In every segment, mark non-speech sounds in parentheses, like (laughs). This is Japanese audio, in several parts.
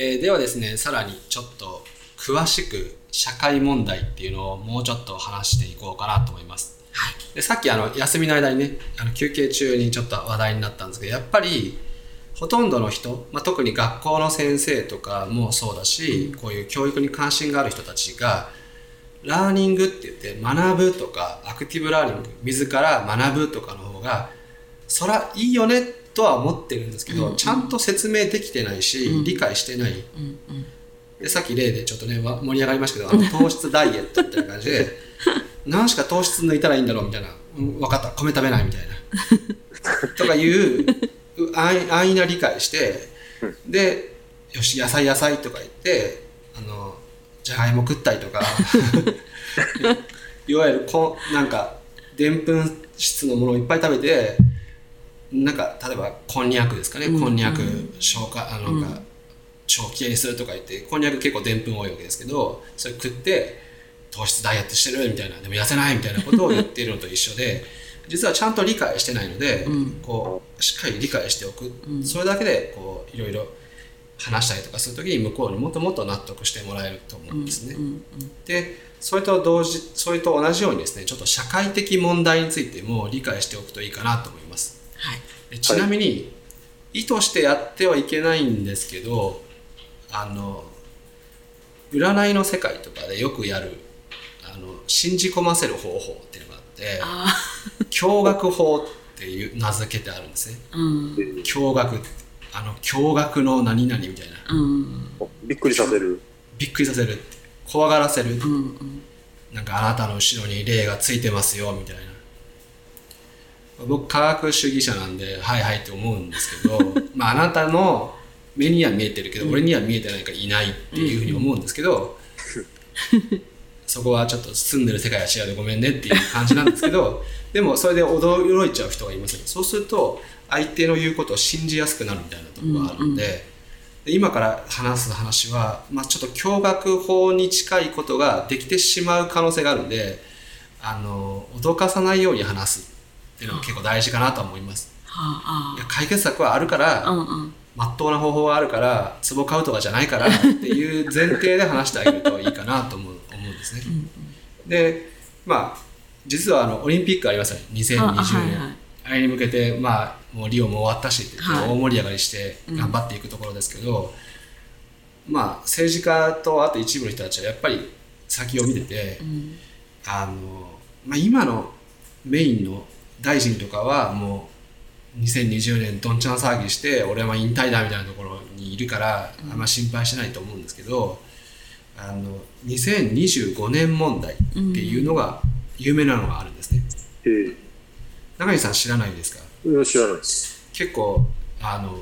えーではですねさらにちょっと詳しく社会問題っていうのをもうちょっと話していこうかなと思います。でさっきあの休みの間にねあの休憩中にちょっと話題になったんですけどやっぱりほとんどの人、まあ、特に学校の先生とかもそうだし、こういう教育に関心がある人たちがラーニングって言って学ぶとかアクティブラーニング自ら学ぶとかの方がそらいいよねとは思ってるんですけど、ちゃんと説明できてないし、理解してない。うん。うん。でさっき例でちょっとねわ盛り上がりましたけどあの糖質ダイエットみたいな感じで (laughs) 何しか糖質抜いたらいいんだろうみたいな、うん、分かった。米食べないみたいな。(laughs) とかいうう安易安易な理解してでよし野菜野菜とか言ってあのじゃがいも食ったりとか (laughs) いわゆるこなんかでんぷん質のものをいっぱい食べてなんか例えばこんにゃくですかね、うん。こんにゃく消化あのなんか、腸きれいにするとか言ってこんにゃく結構でんぷん多いわけですけどそれ食って糖質ダイエットしてるみたいなでも痩せないみたいなことを言っているのと一緒で (laughs) 実はちゃんと理解してないので、うん。こうしっかり理解しておく、それだけでこういろいろ話したりとかするときに向こうにもっともっと納得してもらえると思うんですね。うんうんでそれと同時それと同じようにですねちょっと社会的問題についても理解しておくといいかなと思います。はいでちなみに、意図してやってはいけないんですけどあの占いの世界とかでよくやるあの信じ込ませる方法っていうのがあってあ驚愕法っていう名付けてあるんですね。あうん。驚愕ってあの驚愕の何々みたいな。うん。びっくりさせる。びっくりさせるって。怖がらせるうんうん。なんかあなたの後ろに霊がついてますよみたいな僕科学主義者なんではいはいって思うんですけど (laughs) まああなたの目には見えてるけど、俺には見えてないからいないっていうふうに思うんですけど、そこはちょっと住んでる世界は違うでごめんねっていう感じなんですけど (laughs) でもそれで驚いちゃう人がいますねそうすると相手の言うことを信じやすくなるみたいなところがあるので,、で今から話す話は、まあ、ちょっと驚愕法に近いことができてしまう可能性があるんであの脅かさないように話すっていうのが結構大事かなと思います。はあいや解決策はあるから、あうんうん。まっとうな方法があるから壺買うとかじゃないからっていう前提で話してあげるといいかなと思う思うんですね。でまあ実はあのオリンピックありますよね。2020年ああ,、はい。はいれに向けてまあもうリオも終わったしって大盛り上がりして頑張っていくところですけど、まあ政治家とあと一部の人たちはやっぱり先を見てて、うん。あのまあ、今のメインの大臣とかはもう2020年どんちゃん騒ぎして俺は引退だみたいなところにいるからあんま心配してないと思うんですけど、あの2025年問題っていうのが有名なのがあるんですね。え中西さん知らないですか？知らないです。結構あの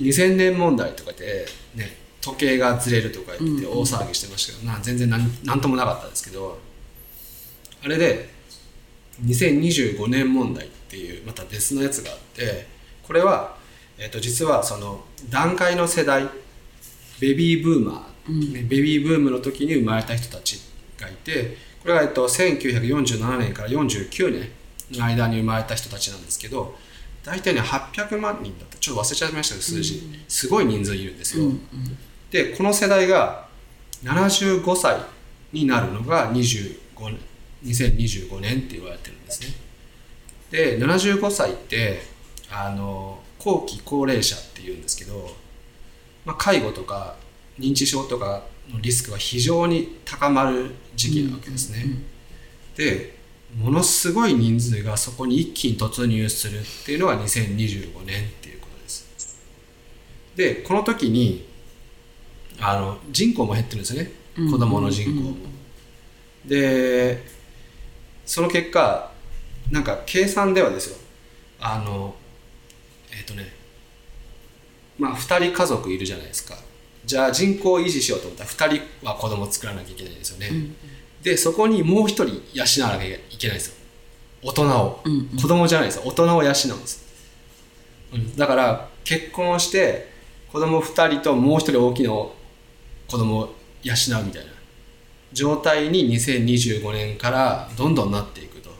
2000年問題とかでね時計がずれるとか言って大騒ぎしてましたけど、な全然なんなんともなかったですけどあれで2025年問題っていうまた別のやつがあってこれは、えっと実はその段階の世代ベビーブーマー、ねベビーブームの時に生まれた人たちがいてこれが、えっと、1947年から49年の間に生まれた人たちなんですけど大体ね800万人だった。ちょっと忘れちゃいましたけど数字、すごい人数いるんですよ、でこの世代が75歳になるのが25年2025年って言われてるんですね。で75歳ってあの後期高齢者っていうんですけど、まあ、介護とか認知症とかのリスクが非常に高まる時期なわけですね、でものすごい人数がそこに一気に突入するっていうのが2025年っていうことです。でこの時にあの人口も減ってるんですよね。子供の人口も、でその結果なんか計算ではですよ。あのえっ、とね。まあ2人家族いるじゃないですか。じゃあ人口を維持しようと思ったら2人は子供作らなきゃいけないんですよね、でそこにもう1人養わなきゃいけないんですよ。大人を、うん子供じゃないですよ。大人を養うんです、うん、だから結婚して子供2人ともう1人大きな子供を養うみたいな状態に2025年からどんどんなっていくと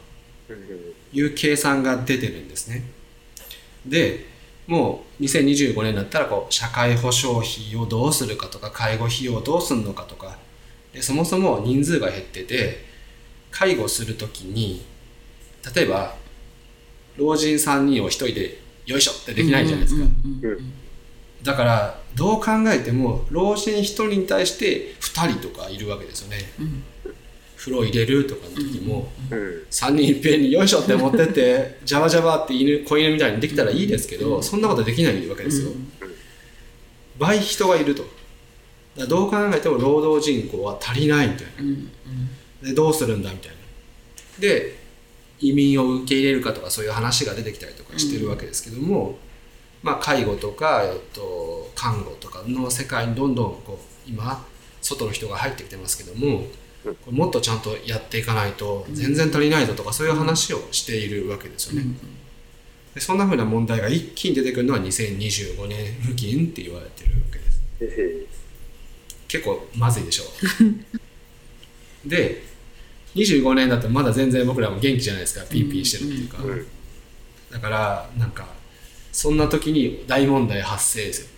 いう計算が出てるんですね。でもう2025年だったらこう社会保障費をどうするかとか介護費用をどうするのかとかでそもそも人数が減ってて介護するときに例えば老人3人を1人でよいしょってできないじゃないですか、だからどう考えても老人1人に対して2人とかいるわけですよね、風呂入れるとかの時も、うん。3人いっぺんによいしょって持ってってジャバジャバって犬子犬みたいにできたらいいですけど、そんなことできないわけですよ、倍人がいると。だどう考えても労働人口は足りないみたいな、でどうするんだみたいな。で移民を受け入れるかとかそういう話が出てきたりとかしてるわけですけども、まあ、介護とか、えっと、看護とかの世界にどんどんこう今外の人が入ってきてますけどもこれもっとちゃんとやっていかないと全然足りないぞとかそういう話をしているわけですよね。でそんなふうな問題が一気に出てくるのは2025年付近って言われてるわけです。結構まずいでしょ (laughs) で25年だとまだ全然僕らも元気じゃないですかピーピーしてるっていうか、うん。だからなんかそんな時に大問題発生ですよ。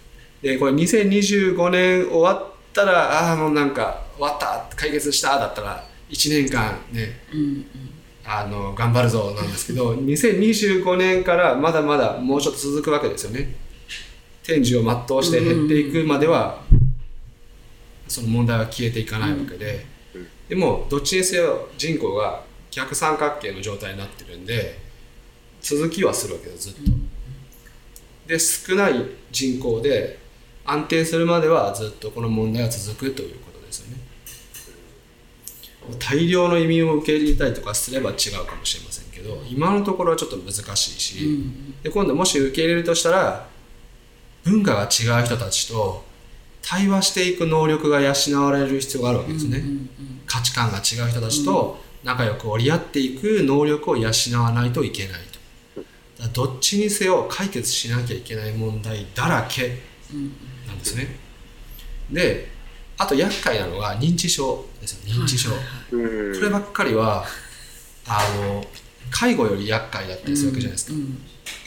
でこれ2025年終わったらああもうなんか終わった解決しただったら1年間ねあの頑張るぞなんですけど2025年からまだまだもうちょっと続くわけですよね。天寿を全うして減っていくまではその問題は消えていかないわけで。でもどっちにせよ人口が逆三角形の状態になってるんで続きはするわけですずっとで少ない人口で安定するまではずっとこの問題は続くということですよね。大量の移民を受け入れたりとかすれば違うかもしれませんけど今のところはちょっと難しいし、で今度もし受け入れるとしたら文化が違う人たちと対話していく能力が養われる必要があるわけですね、価値観が違う人たちと仲良く折り合っていく能力を養わないといけないどっちにせよ解決しなきゃいけない問題だらけなんですね。であと厄介なのが認知症ですよ。認知症、うん。こればっかりはあの介護より厄介だったりするわけじゃないですか、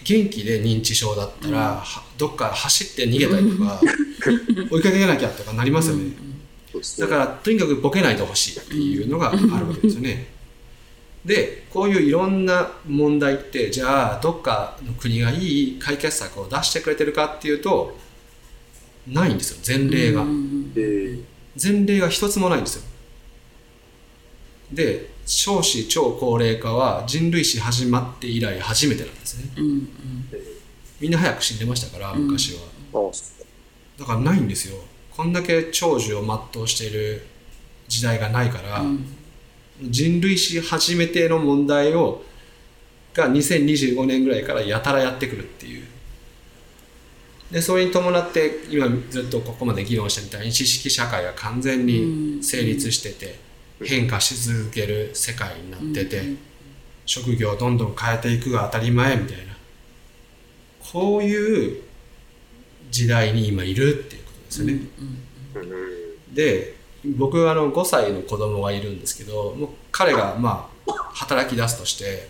元気で認知症だったら、はどっか走って逃げたりとか (laughs) 追いかけなきゃとかなりますよね。だからとにかくボケないでほしいっていうのがあるわけですよね。でこういういろんな問題ってじゃあどっかの国がいい解決策を出してくれてるかっていうとないんですよ前例が。え前例が一つもないんですよ。で少子超高齢化は人類史始まって以来初めてなんですね。みんな早く死んでましたから昔は。だからないんですよこんだけ長寿を全うしている時代がないから、人類史初めての問題をが2025年ぐらいからやたらやってくるっていう。でそれに伴って今ずっとここまで議論したみたいに知識社会が完全に成立してて、変化し続ける世界になってて、職業をどんどん変えていくが当たり前みたいな。こういう時代に今いるっていうことですよね。で僕はあの5歳の子供がいるんですけどもう彼がまあ働き出すとして、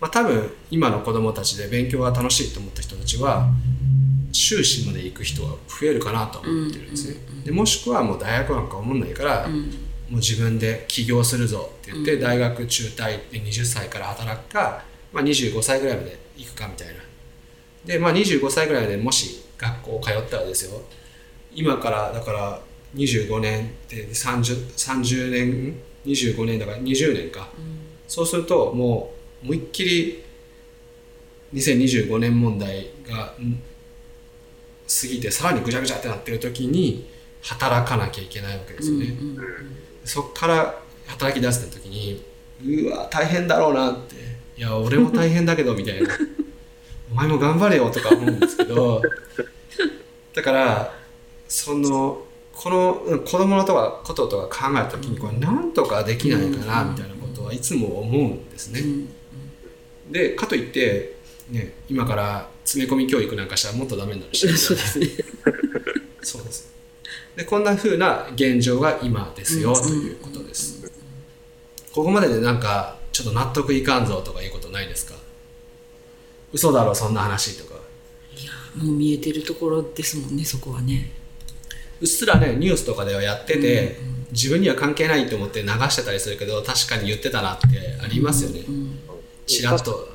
まあ、多分今の子供たちで勉強が楽しいと思った人たちは修士まで行く人が増えるかなと思ってるんですね。でもしくはもう大学なんか思んないから、もう自分で起業するぞって言って、大学中退で20歳から働くか、まあ、25歳ぐらいまで行くかみたいな。で、まあ、25歳ぐらいまでもし学校通ったらですよ今からだから25年で 30, 30年25年だから20年か、そうするともう思いっきり2025年問題がん過ぎてさらにぐちゃぐちゃってなってる時に働かなきゃいけないわけですよね。そっから働き出した時にうわ大変だろうなっていや俺も大変だけどみたいな。(laughs) お前も頑張れよとか思うんですけどだからそのこのうん子供のとかこととか考えた時にこれなんとかできないかなみたいなことはいつも思うんですね。でかといって、ね、今から詰め込み教育なんかしたらもっとダメになるし (laughs) そうですね。そうです。で、こんな風な現状が今ですよ、ということです。ここまででなんか、ちょっと納得いかんぞとかいうことないですか？嘘だろ、そんな話とか。いやもう見えてるところですもんねそこはねうっすらねニュースとかではやってて、自分には関係ないと思って流してたりするけど確かに言ってたなってありますよね、ちらっと。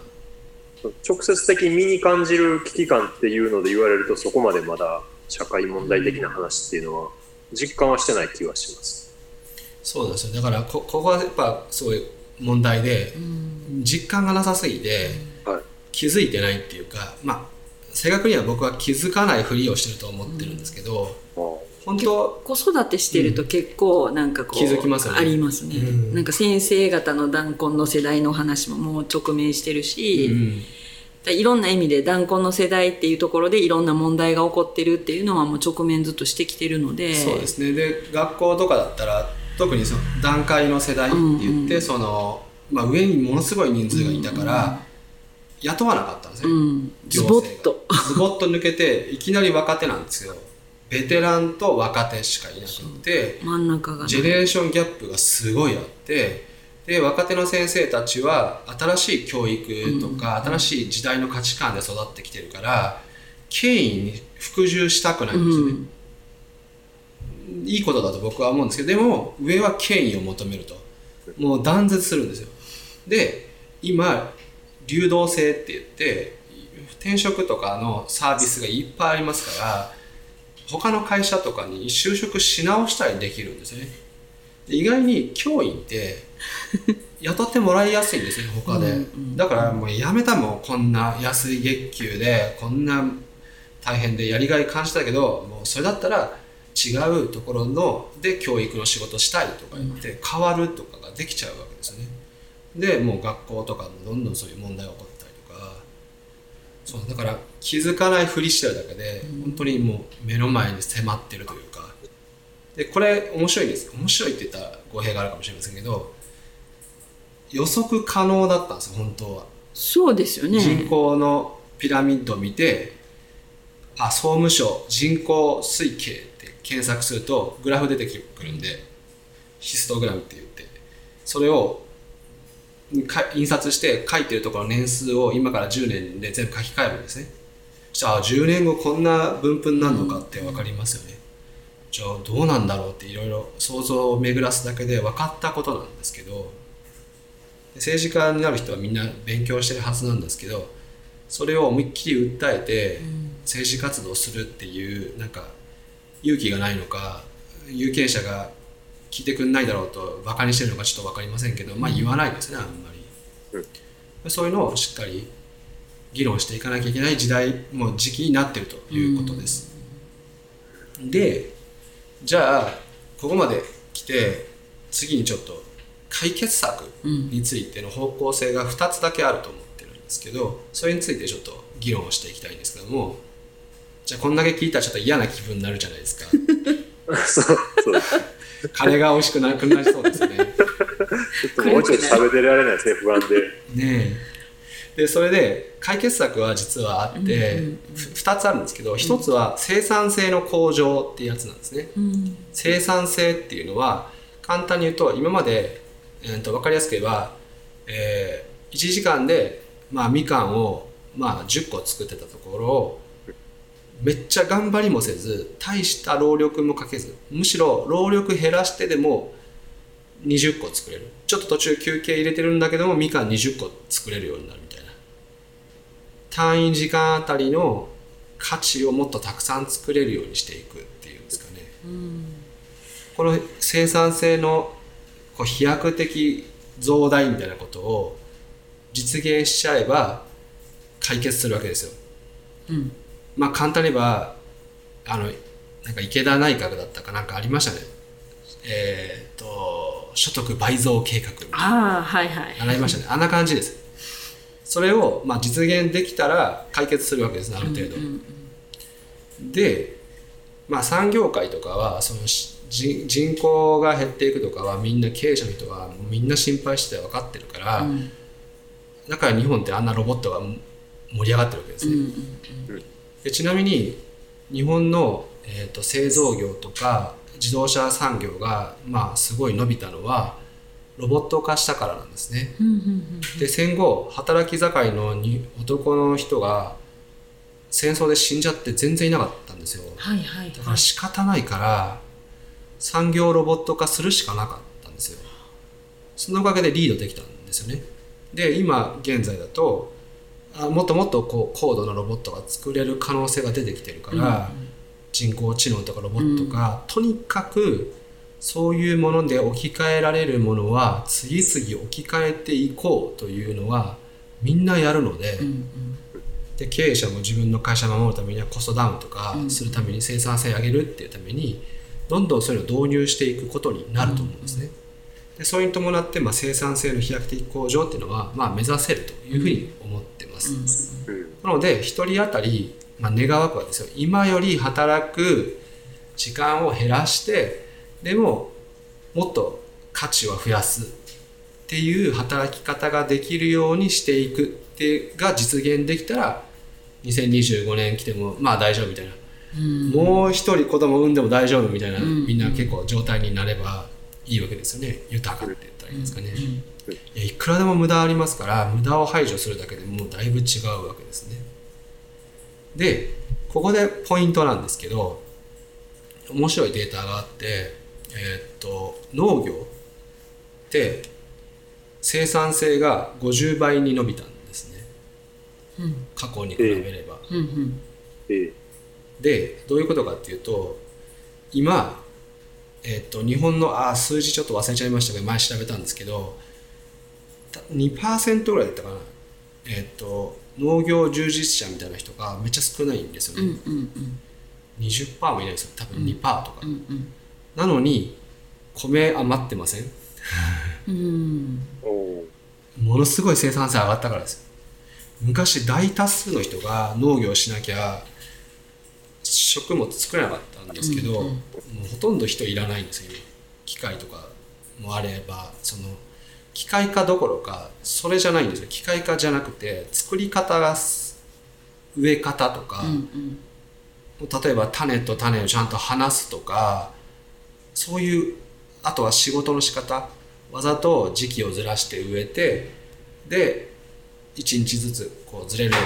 直接的に身に感じる危機感っていうので言われるとそこまでまだ社会問題的な話っていうのは実感はしてない気はします。そうなんですよ。だからこここはやっぱすごい問題で、実感がなさすぎて、はい。気づいてないっていうかまあ正確には僕は気づかないふりをしてると思ってるんですけど、本当？子育てしてると結構なんかこう、気づきますよね。ありますね、うん。なんか先生方の弾婚の世代の話ももう直面してるし、うんいろんな意味で弾婚の世代っていうところでいろんな問題が起こってるっていうのはもう直面ずっとしてきてるので。そうですね。で学校とかだったら特にその段階の世代って言って、その、まあ、上にものすごい人数がいたから、雇わなかったんですね、うん、ズボッと。ズボッと抜けていきなり若手なんですよベテランと若手しかいなくて真ん中がジェネレーションギャップがすごいあってで若手の先生たちは新しい教育とか、新しい時代の価値観で育ってきてるから権威に服従したくないんですよね、いいことだと僕は思うんですけどでも上は権威を求めると。もう断絶するんですよ。で今流動性って言って転職とかのサービスがいっぱいありますから他の会社とかに就職し直したりできるんですよね。で意外に教員って (laughs) 雇ってもらいやすいんですよ他で、だからもうやめたもんこんな安い月給でこんな大変でやりがい感じたけどもうそれだったら違うところので教育の仕事したいとか言って変わるとかができちゃうわけですよね。でもう学校とかもどんどんそういう問題が起こったりとかそうだから気づかないふりしてるだけで本当にもう目の前に迫ってるというか。でこれ面白いです。面白いって言ったら語弊があるかもしれませんけど予測可能だったんですよ本当は。そうですよね。人口のピラミッドを見てあ総務省人口推計って検索するとグラフ出てくるんでヒストグラムって言って。それをか印刷して書いてるところの年数を今から10年で全部書き換えるんですね。そしたらあ10年後こんな分布になるのかって分かりますよね。じゃあどうなんだろうっていろいろ想像を巡らすだけで分かったことなんですけどで政治家になる人はみんな勉強してるはずなんですけどそれを思いっきり訴えて政治活動するっていうなんか勇気がないのか有権者が聞いてくんないだろうとバカにしてるのかちょっと分かりませんけどまあ言わないですねあんまり、そういうのをしっかり議論していかなきゃいけない時代もう時期になってるということです、でじゃあここまで来て次にちょっと解決策についての方向性が2つだけあると思ってるんですけどそれについてちょっと議論をしていきたいんですけどもじゃあこんだけ聞いたらちょっと嫌な気分になるじゃないですか。(laughs) そう、そう。カレーが美味しくなくなりそうですね。ちょっともうちょっと食べてられないですね、不安で。ねえ。でそれで解決策は実はあって、ふ2つあるんですけど1つは生産性の向上っていうやつなんですね、生産性っていうのは簡単に言うと今まで、えー、と分かりやすく言えば、え1時間で、まあ、みかんを、まあ、10個作ってたところをめっちゃ頑張りもせず大した労力もかけずむしろ労力減らしてでも20個作れる。ちょっと途中休憩入れてるんだけどもみかん20個作れるようになるみたいな。単位時間あたりの価値をもっとたくさん作れるようにしていくっていうんですかね、この生産性のこう飛躍的増大みたいなことを実現しちゃえば解決するわけですよ、うん。まあ簡単に言えばあのなんか池田内閣だったかなんかありましたね。えっ、と所得倍増計画みたいな。ああはいはい。習いましたね。あんな感じです。それを、まあ、実現できたら解決するわけですねある程度、で、まあ、産業界とかはそのし人人口が減っていくとかはみんな経営者の人はみんな心配して分かってるから、だから日本ってあんなロボットが盛り上がってるわけですね、でちなみに日本の、えー、と製造業とか自動車産業が、まあ、すごい伸びたのはロボット化したからなんですね。で戦後働き盛りのに男の人が戦争で死んじゃって全然いなかったんですよ。だから仕方ないから産業ロボット化するしかなかったんですよ。そのおかげでリードできたんですよね。で今現在だとあもっともっとこう高度なロボットが作れる可能性が出てきてるから、人工知能とかロボットが、とにかくそういうもので置き換えられるものは次々置き換えていこうというのはみんなやるので,、で経営者も自分の会社を守るためにはコストダウンとかするために生産性上げるっていうためにどんどんそういうのを導入していくことになると思うんですね。でそれに伴って、まあ、生産性の飛躍的向上っていうのは、まあ、目指せるというふうに思ってます。うん。なので1人当たり、まあ、願わくはですよ。今より働く時間を減らしてでももっと価値を増やすっていう働き方ができるようにしていくってが実現できたら2025年来てもまあ大丈夫みたいな、もう一人子供産んでも大丈夫みたいな、みんな結構状態になればいいわけですよね。豊かって言ったらいいんですかね、いやいくらでも無駄ありますから無駄を排除するだけでもうだいぶ違うわけですね。でここでポイントなんですけど面白いデータがあってえーっと農業って生産性が50倍に伸びたんですね、過去に比べれば、うんうんええ。でどういうことかっていうと今、えっと日本のあ数字ちょっと忘れちゃいましたけど前調べたんですけどた2%ぐらいだったかな、えっと農業従事者みたいな人がめっちゃ少ないんですようんね、うん。20%もいないですよ。多分2%とか、うんうん。なのに米余ってませ (laughs) ん？ものすごい生産性上がったからです。よ昔大多数の人が農業しなきゃ食物作れなかったんですけど、うんうんもうほとんど人いらないんですよ。今機械とかもあればその機械化どころかそれじゃないんですよ。機械化じゃなくて作り方がす植え方とか、うんうん。例えば種と種をちゃんと離すとかそういうあとは仕事の仕方。わざと時期をずらして植えてで1日ずつこうずれるよ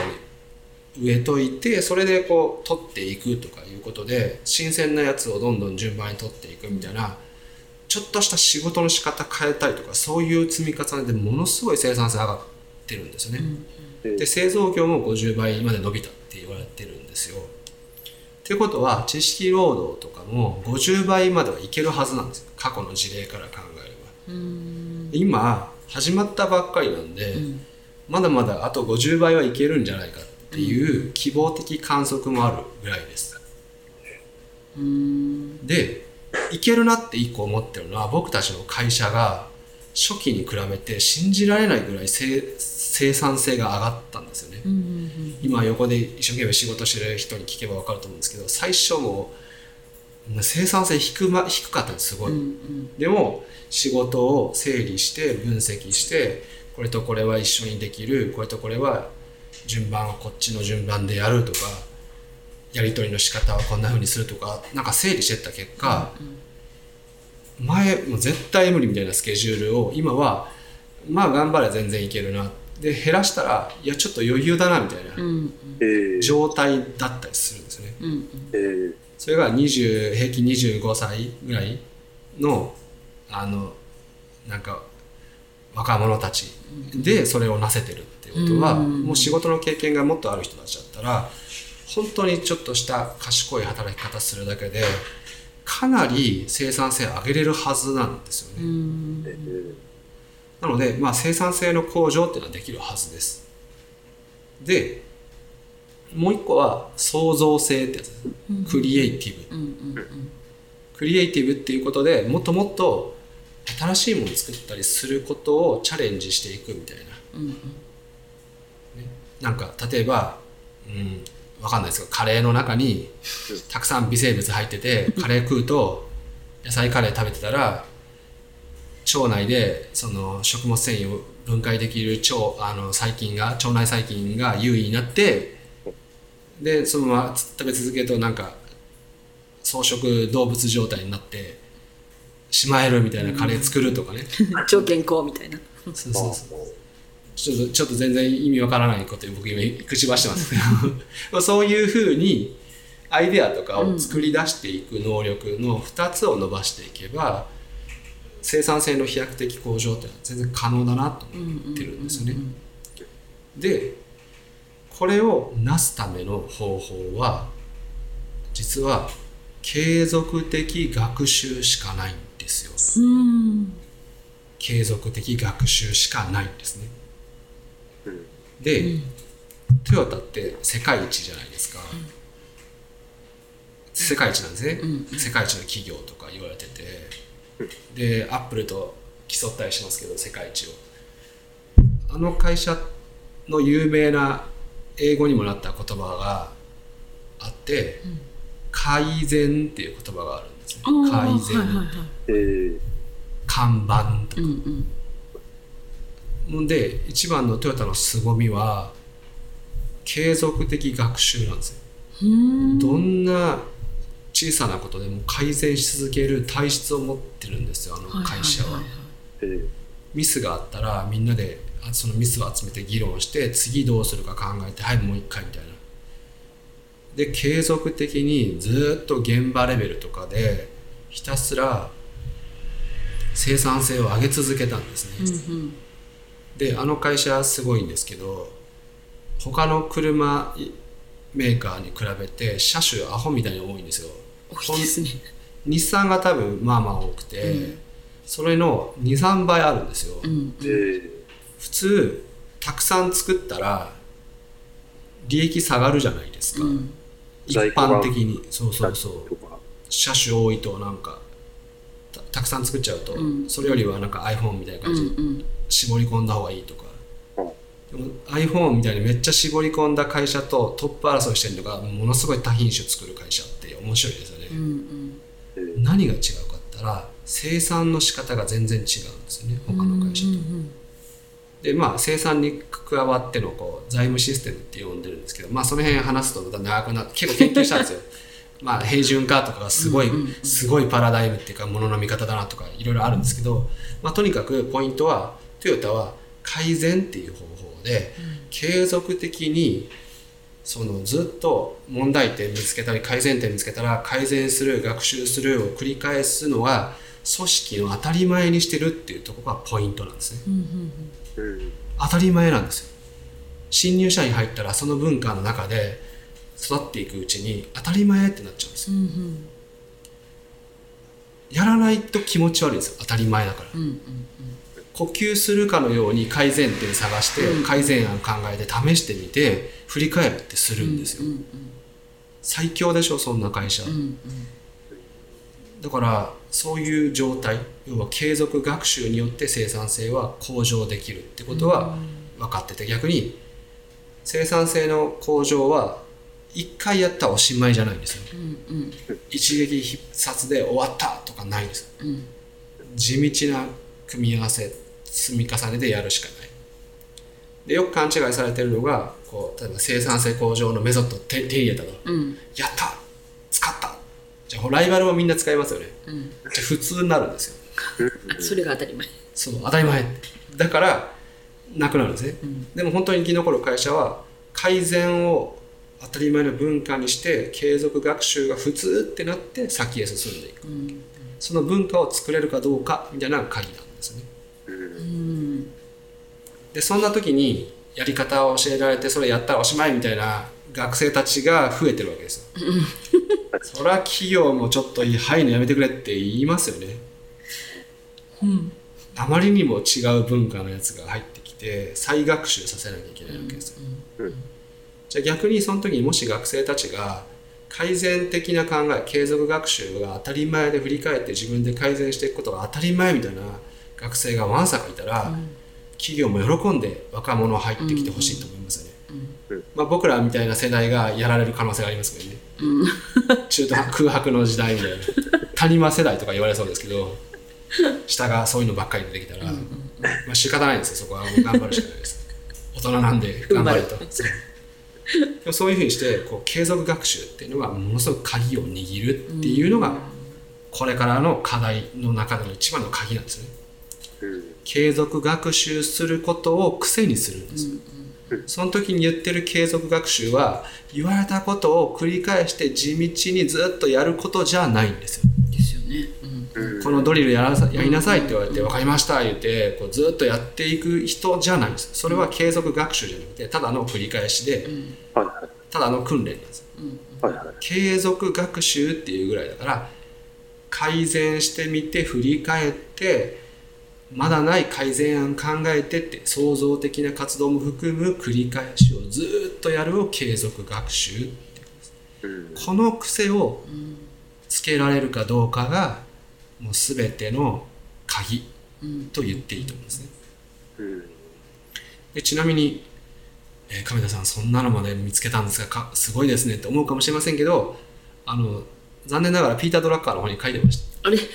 うに植えといてそれでこう取っていくとかいうことで新鮮なやつをどんどん順番に取っていくみたいなちょっとした仕事の仕方変えたりとかそういう積み重ねでものすごい生産性上がってるんですよね。で製造業も50倍まで伸びたって言われてるんですよ。ということは知識労働とかも50倍まではいけるはずなんですよ過去の事例から考えれば。うん今始まったばっかりなんで、んまだまだあと50倍はいけるんじゃないかっていう希望的観測もあるぐらいです。うんでいけるなって一個思ってるのは僕たちの会社が初期に比べて信じられないぐらい生生産性が上がったんですよね。うんうん今横で一生懸命仕事してる人に聞けば分かると思うんですけど最初もう生産性低,、ま、低かったんですすごい、うんうん。でも仕事を整理して分析してこれとこれは一緒にできるこれとこれは順番はこっちの順番でやるとかやり取りの仕方はこんな風にするとかなんか整理してった結果、前もう絶対無理みたいなスケジュールを今はまあ頑張れば全然いけるな。で減らしたらいやちょっと余裕だなみたいな状態だったりするんですよね。うんうん。ええそれが20平均25歳ぐらいのあのなんか若者たちでそれをなせてるっていうことは、うん。もう仕事の経験がもっとある人たちだったら本当にちょっとした賢い働き方するだけでかなり生産性上げれるはずなんですよね。なので、まあ、生産性の向上っていうのはできるはずです。でもう一個は創造性ってやつです、クリエイティブ。うんうんクリエイティブっていうことでもっともっと新しいものを作ったりすることをチャレンジしていくみたいな、うんね、なんか例えば、うん、わかんないですけどカレーの中にたくさん微生物入っててカレー食うと野菜カレー食べてたら腸内でその食物繊維を分解できる腸あの細菌が腸内細菌が優位になってでそのまま食べ続けるとなんか草食動物状態になってしまえるみたいなカレー作るとかね、(laughs) 超健康みたいな。そうそうそうちょっとちょっと全然意味わからないことを僕今口走ってますけど (laughs) そういうふうにアイデアとかを作り出していく能力の2つを伸ばしていけば、生産性の飛躍的向上って全然可能だなと思ってるんですよね。でこれをなすための方法は実は継続的学習しかないんですよ。うん継続的学習しかないんですね。うん。で、トヨタって世界一じゃないですか。世界一なんですね、世界一の企業とか言われてて、で、アップルと競ったりしますけど、世界一を。あの会社の有名な英語にもなった言葉があって、改善っていう言葉があるんですね。改善、はいはいはい。えー。看板とか。うんうんで一番のトヨタの凄みは継続的学習なんですよ。うん。どんな小さなことでも改善し続ける体質を持ってるんですよあの会社は,、えーミスがあったらみんなであそのミスを集めて議論して次どうするか考えてはいもう一回みたいな。で継続的にずっと現場レベルとかでひたすら生産性を上げ続けたんですね、うんうんであの会社すごいんですけど他の車メーカーに比べて車種アホみたいに多いんですよ。多いですね。日産が多分まあまあ多くて、それの23倍あるんですよ、うん。えー普通たくさん作ったら利益下がるじゃないですか、うん。一般的に。そうそうそう。車種多いとなんかたたくさん作っちゃうと、うん。それよりはなんか iPhone みたいなう感じ。でんうん。絞り込んだ方がいいとか、うん。でも iPhone みたいにめっちゃ絞り込んだ会社とトップ争いしてるのがものすごい多品種作る会社って面白いですよね、うんうん。えー何が違うかって言ったら生産の仕方が全然違うんですよね他の会社と、うん。でまあ生産に加わってのこう財務システムって呼んでるんですけどまあその辺話すとまた長くなって結構研究したんですよまあ平準化とかがすごい、すごいパラダイムっていうかものの見方だなとかいろいろあるんですけど、まあ、とにかくポイントはトヨタは改善っていう方法で継続的にそのずっと問題点見つけたり改善点見つけたら改善する学習するを繰り返すのは組織の当たり前にしてるっていうところがポイントなんですね。うんうん。うん。当たり前なんですよ。新入社員入ったらその文化の中で育っていくうちに当たり前ってなっちゃうんですよ。うんうん。やらないと気持ち悪いんですよ。当たり前だから。うんうん呼吸するかのように改善点探して改善案考えて試してみて振り返るってするんですよ。うん最強でしょそんな会社。うんうん。だからそういう状態要は継続学習によって生産性は向上できるってことは分かってて逆に生産性の向上は一回やったらおしまいじゃないんですよ。うんうん。一撃必殺で終わったとかないんですうん。地道な組み合わせ積み重ねでやるしかない。でよく勘違いされてるのがこう例えば生産性向上のメソッドを手手に入れたと。うん。やった。使った。じゃあライバルもみんな使いますよね。うん。じゃあ普通になるんですよ。あ (laughs) それが当たり前。そう当たり前。だからなくなるんですね、でも本当に生き残る会社は改善を当たり前の文化にして継続学習が普通ってなって先へ進んでいく、んその文化を作れるかどうかみたいな鍵なんですね。うんでそんな時にやり方を教えられてそれやったらおしまいみたいな学生たちが増えてるわけですよ。そりゃ企業もちょっとはいのやめてくれって言いますよね。うん。あまりにも違う文化のやつが入ってきて再学習させなきゃいけないわけですよ、うんじゃあ逆にその時にもし学生たちが改善的な考え継続学習が当たり前で振り返って自分で改善していくことが当たり前みたいな学生がわんさかいたら、企業も喜んで若者入ってきてほしいと思いますよね、うんまあ、僕らみたいな世代がやられる可能性がありますけどね、中途空白の時代みたいな。谷間世代とか言われそうですけど下がそういうのばっかり出てきたら、まあ仕方ないんですよそこは。もう頑張るしかないです。大人なんで頑張れとでもそういうふうにしてこう継続学習っていうのがものすごく鍵を握るっていうのがこれからの課題の中での一番の鍵なんですね。うん。継続学習することを癖にするんです。よ、その時に言ってる継続学習は言われたことを繰り返して地道にずっとやることじゃないんですよ。ですよね。このドリルやらさやりなさいって言われて分かりました言ってこうずっとやっていく人じゃないんです。それは継続学習じゃなくてただの繰り返しでただの訓練なんです。継続学習っていうぐらいだから改善してみて振り返ってまだない改善案考えてって創造的な活動も含む繰り返しをずっとやるを継続学習うん。この癖をつけられるかどうかがもう全ての鍵と言っていいと思うんですね。うん。でちなみに、えー亀田さんそんなのまで見つけたんですがかすごいですねって思うかもしれませんけどあの残念ながらピーター・ドラッカーの方に書いてました。あれ？(laughs)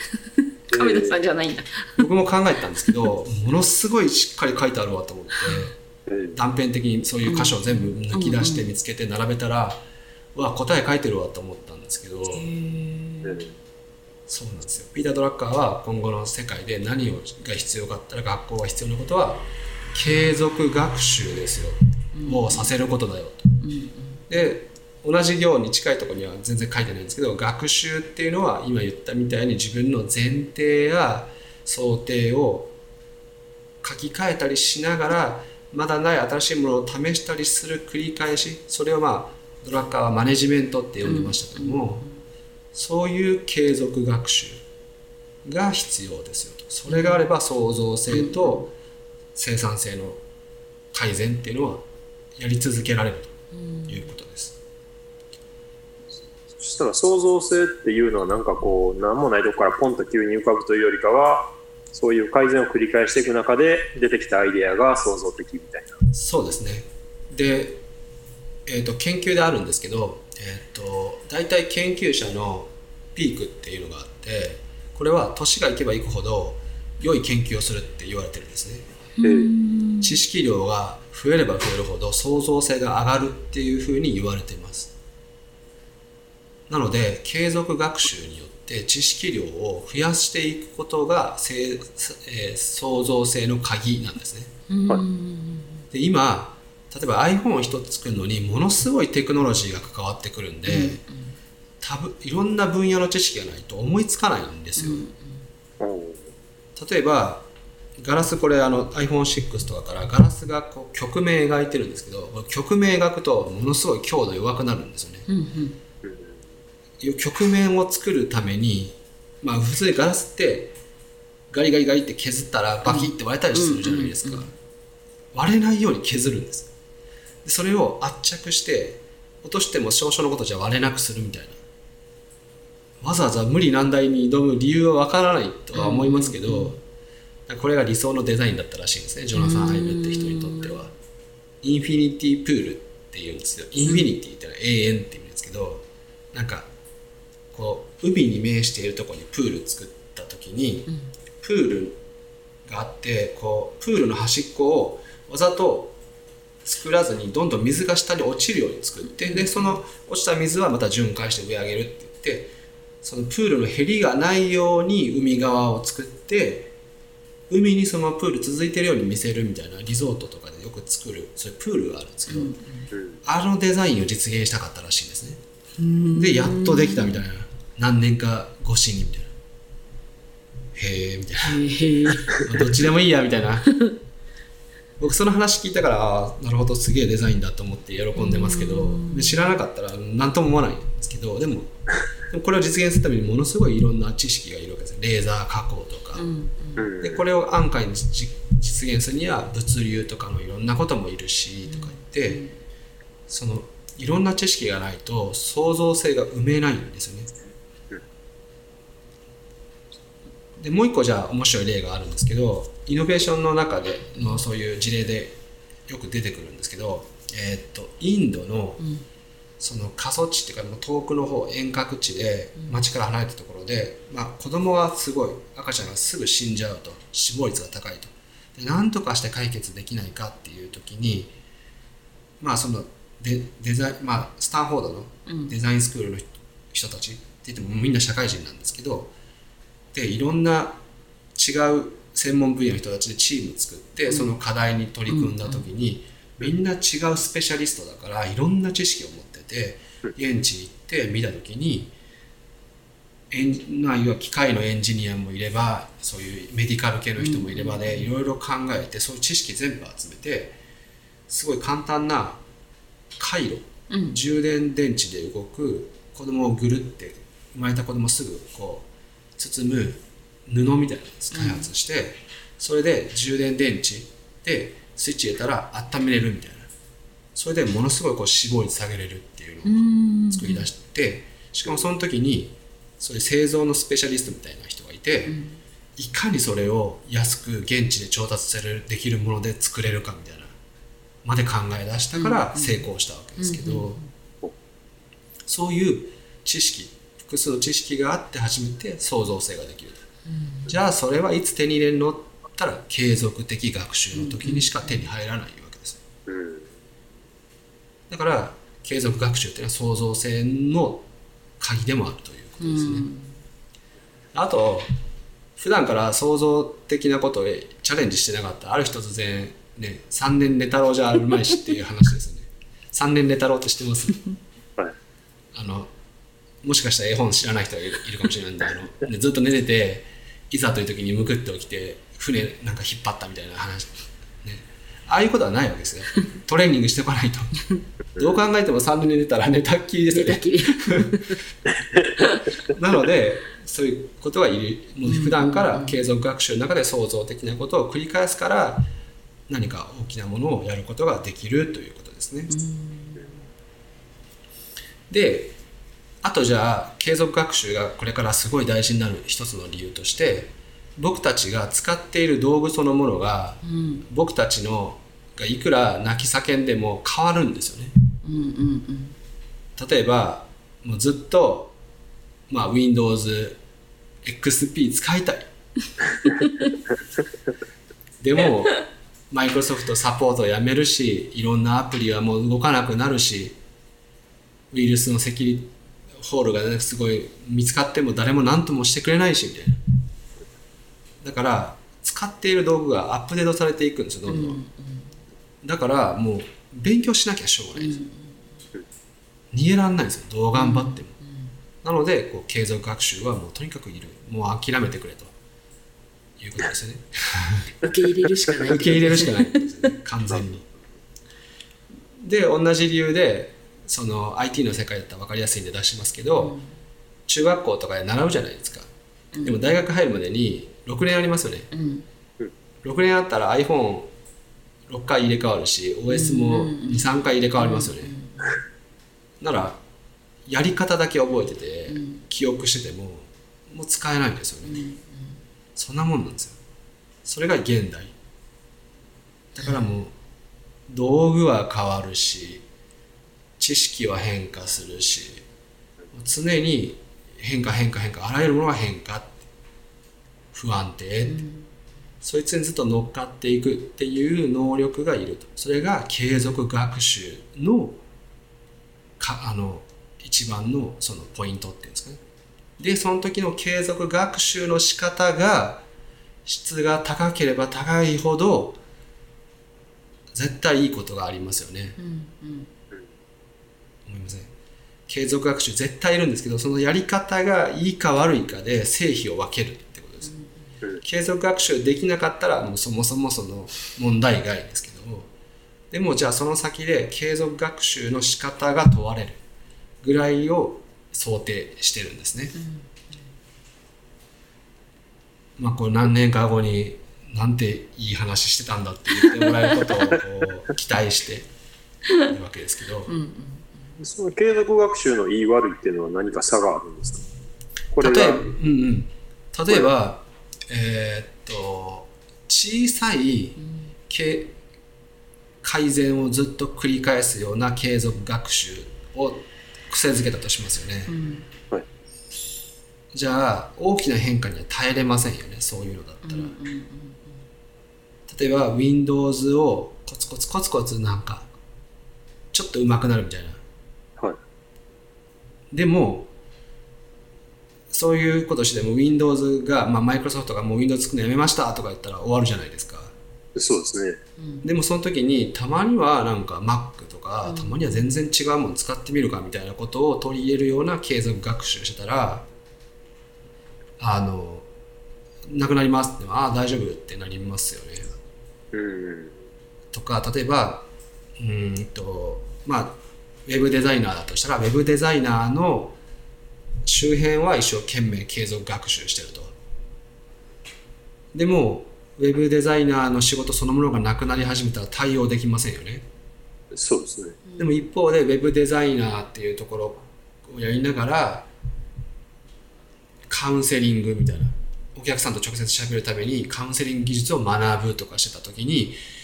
亀田さんじゃないんだ。僕も考えたんですけどものすごいしっかり書いてあるわと思ってうん。断片的にそういう箇所を全部抜き出して見つけて並べたら、うわ答え書いてるわと思ったんですけどうんそうなんですよ。ピーター・ドラッカーは今後の世界で何をが必要かったら学校が必要なことは継続学習ですよ、をさせることだよと。で同じ行に近いところには全然書いてないんですけど学習っていうのは今言ったみたいに自分の前提や想定を書き換えたりしながらまだない新しいものを試したりする繰り返しそれをまあドラッカーはマネジメントって呼んでましたけども、そういう継続学習が必要ですよとそれがあれば創造性と生産性の改善っていうのはやり続けられるということです。そしたら創造性っていうのはなんかこう何もないとこからポンと急に浮かぶというよりかはそういう改善を繰り返していく中で出てきたアイデアが創造的みたいな。そうですね。で、えー、と研究であるんですけど、えー、と大体研究者のピークっていうのがあってこれは年がいけばいくほど良い研究をするって言われてるんですね。で知識量が増えれば増えるほど創造性が上がるっていうふうに言われています。なので継続学習によって知識量を増やしていくことがえー創造性の鍵なんですね。で今例えば iPhone を一つ作るのにものすごいテクノロジーが関わってくるんで、多分いろんな分野の知識がないと思いつかないんですよ。おう例えばガラスこれあの iPhone6 とかからガラスがこう曲面描いてるんですけど曲面描くとものすごい強度弱くなるんですよね。曲面を作るためにまあ普通にガラスってガリガリガリって削ったらバキって割れたりするじゃないですか。割れないように削るんです。でそれを圧着して落としても少々のことじゃ割れなくするみたいな。わざわざ無理難題に挑む理由はわからないとは思いますけど、これが理想のデザインだったらしいんですね、ジョナサン・ハイブって人にとっては。インフィニティプールっていうんですよ。インフィニティってのは永遠って意味ですけど、なんか、こう、海に面しているところにプール作った時に、プールがあって、こう、プールの端っこをわざと作らずにどんどん水が下に落ちるように作ってでその落ちた水はまた巡回して上上げるって言ってそのプールのへりがないように海側を作って海にそのプール続いてるように見せるみたいなリゾートとかでよく作るそういうプールがあるんですけど、うんあのデザインを実現したかったらしいんですね。でやっとできたみたいな。何年か越しにみたいな。へえみたいな。(laughs) どっちでもいいやみたいな僕その話聞いたからあーなるほどすげえデザインだと思って喜んでますけどで知らなかったら何とも思わないんですけどでもでもこれを実現するためにものすごいいろんな知識がいるわけですよ。レーザー加工とか、うんでこれを安価に実実現するには物流とかのいろんなこともいるしとか言って、そのいろんな知識がないと創造性が埋めないんですよね。でもう一個じゃあ面白い例があるんですけどイノベーションの中でのそういう事例でよく出てくるんですけど、えーっとインドのその過疎地っていうかもう遠くの方遠隔地で町から離れたところで、まあ、子供がすごい赤ちゃんがすぐ死んじゃうと死亡率が高いと。で何とかして解決できないかっていう時にまあそのデデザインまあスタンフォードのデザインスクールの人たちって言ってもみんな社会人なんですけどでいろんな違う専門分野の人たちでチーム作ってその課題に取り組んだ時に、みんな違うスペシャリストだからいろんな知識を持ってて現地に行って見た時にエンまあ、要は機械のエンジニアもいればそういうメディカル系の人もいればで、いろいろ考えてそういう知識全部集めてすごい簡単な回路、うん。充電電池で動く子供をぐるって生まれた子供をすぐこう包む布みたいなやつ開発して、それで充電電池でスイッチ入れたら温めれるみたいな。それでものすごいこう死亡率下げれるっていうのを作り出してしかもその時にそういう製造のスペシャリストみたいな人がいて、いかにそれを安く現地で調達されるできるもので作れるかみたいなまで考え出したから成功したわけですけど、そういう知識複数の知識があって初めて創造性ができる、じゃあそれはいつ手に入れるの？って言ったら継続的学習の時にしか手に入らないわけです。うん。だから継続学習っていうのは創造性の鍵でもあるということですね、あと普段から創造的なことへチャレンジしてなかったある日突然ね3年寝太郎じゃあるまいしっていう話ですよね。(laughs) 3年寝太郎って知ってます？はい。あのもしかしたら絵本知らない人がいるいるかもしれないんであの、ね、ずっと寝てていざという時にむくって起きて船なんか引っ張ったみたいな話、ね、ああいうことはないわけですよ (laughs) トレーニングしておかないと。(laughs) どう考えても3年寝たら寝たっきりですよね。(laughs) なのでそういうことがいる。もう普段から継続学習の中で創造的なことを繰り返すから何か大きなものをやることができるということですね。であとじゃあ継続学習がこれからすごい大事になる一つの理由として僕たちが使っている道具そのものがうん。僕たちのがいくら泣き叫んでも変わるんですよね。うんうん例えばもうずっと、まあ、Windows XP 使いたい。(laughs) でもマイクロソフトサポートをやめるしいろんなアプリはもう動かなくなるしウイルスのセキュリホールが、ね、すごい見つかっても誰も何ともしてくれないしみたいな。だから使っている道具がアップデートされていくんですよどんどん、だからもう勉強しなきゃしょうがないです、逃げられないんですよ。どう頑張っても、なのでこう継続学習はもうとにかくいる。もう諦めてくれと。いうことですよね。(laughs) 受け入れるしかない受け入れるしかない。んですね完全に。で同じ理由でその IT の世界だったら分かりやすいんで出しますけど、中学校とかで習うじゃないですか、でも大学入るまでに6年ありますよね。うん。6年あったら iPhone6 回入れ替わるし OS も23回入れ替わりますよね、ならやり方だけ覚えてて、記憶しててももう使えないんですよね、そんなもんなんですよ。それが現代。だからもう道具は変わるし知識は変化するし常に変化変化変化あらゆるものが変化不安定、そいつにずっと乗っかっていくっていう能力がいると。それが継続学習のかあの一番のそのポイントっていうんですかね。でその時の継続学習の仕方が質が高ければ高いほど絶対いいことがありますよね、思いません継続学習絶対いるんですけどそのやり方がいいか悪いかで成否を分けるってことです、継続学習できなかったらもうそもそもその問題外ですけどでもじゃあその先で継続学習の仕方が問われるぐらいを想定してるんですね、まあこれ何年か後になんていい話してたんだって言ってもらえることをこう期待しているわけですけど、その継続学習の言い悪いっていうのは何か差があるんですか？これが例えば、うんうん、例えば、えーっと小さいけ改善をずっと繰り返すような継続学習を癖づけたとしますよね、はい。じゃあ大きな変化には耐えれませんよねそういうのだったら、例えば Windows をコツコツコツコツなんかちょっと上手くなるみたいな。はいでもそういうことしても Windows が、まあ、マイクロソフトがもう Windows 作るのやめましたとか言ったら終わるじゃないですか。そうですね。でもその時にたまにはなんか Mac とか、たまには全然違うもの使ってみるかみたいなことを取り入れるような継続学習してたらあのなくなりますってああ大丈夫ってなりますよね。うん。とか例えばうーんとまあウェブデザイナーだとしたらウェブデザイナーの周辺は一生懸命継続学習してると。でもウェブデザイナーの仕事そのものがなくなり始めたら対応できませんよね。そうですね。でも一方でウェブデザイナーっていうところをやりながらカウンセリングみたいな。お客さんと直接喋るためにカウンセリング技術を学ぶとかしてた時に、うん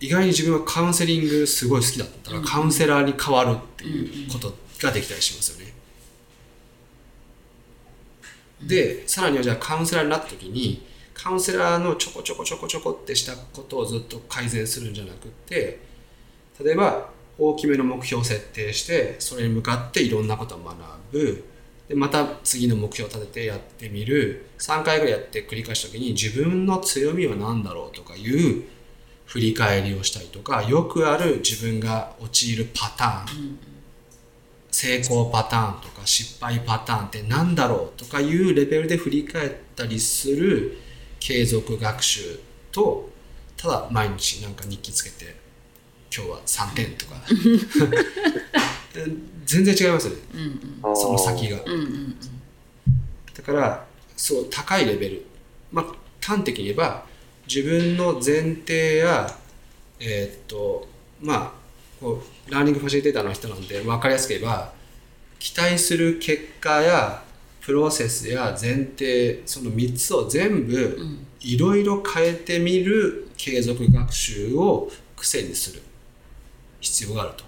意外に自分はカウンセリングすごい好きだったら、カウンセラーに変わるっていうことができたりしますよね。でさらにはじゃあカウンセラーになった時にカウンセラーのちょこちょこちょこちょこってしたことをずっと改善するんじゃなくって例えば大きめの目標を設定してそれに向かっていろんなことを学ぶ。でまた次の目標を立ててやってみる。3回ぐらいやって繰り返した時に自分の強みは何だろうとかいう振り返りをしたりとかよくある自分が陥るパターン、成功パターンとか失敗パターンって何だろうとかいうレベルで振り返ったりする継続学習とただ毎日なんか日記つけて今日は3点とか。(laughs) 全然違いますよね。その先が。だからそう高いレベル、まあ、端的に言えば自分の前提やえーっとまあこうラーニングファシリテーターの人なんで分かりやすく言えば期待する結果やプロセスや前提その3つを全部いろいろ変えてみる継続学習を癖にする必要があると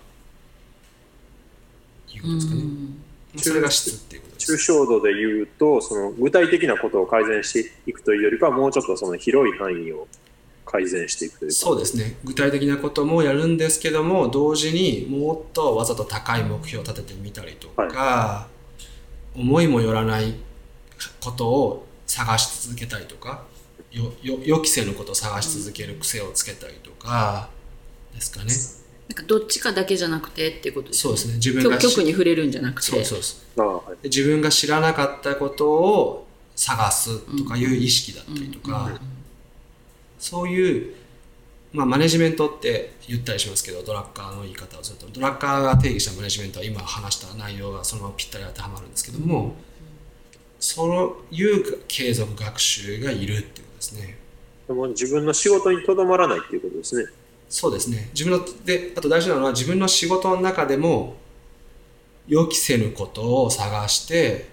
いうことですかね。まあそれが質っていうことです。抽象度で言うと、その具体的なことを改善していくというよりかは、もうちょっとその広い範囲を改善していくというか。そうですね具体的なこともやるんですけども同時にもっとわざと高い目標を立ててみたりとか、思いもよらないことを探し続けたりとかよよ予期せぬことを探し続ける癖をつけたりとかですかね、なんかどっちかだけじゃなくてっていうことですそうですね。自分極が極に触れるんじゃなくて。そうそうそう。はい。で自分が知らなかったことを探すとかいう意識だったりとか、そういう、まあ、マネジメントって言ったりしますけどドラッカーの言い方をすると。ドラッカーが定義したマネジメントは今話した内容がそのままぴったり当てはまるんですけども、そういう継続学習がいるっていうことですね。でも自分の仕事にとどまらないっていうことですね。そうですね。自分のであと大事なのは自分の仕事の中でも予期せぬことを探して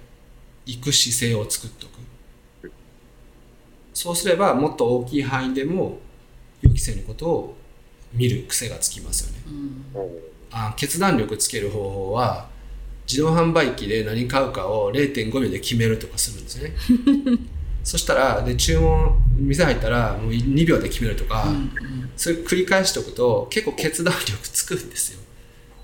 いく姿勢を作っておく。そうすればもっと大きい範囲でも予期せぬことを見る癖がつきますよね。あ決断力つける方法は自動販売機で何買うかを0.5秒で決めるとかするんですよね。(laughs) そしたらで注文店入ったらもう2秒で決めるとか、それ繰り返しておくと結構決断力つくんですよ。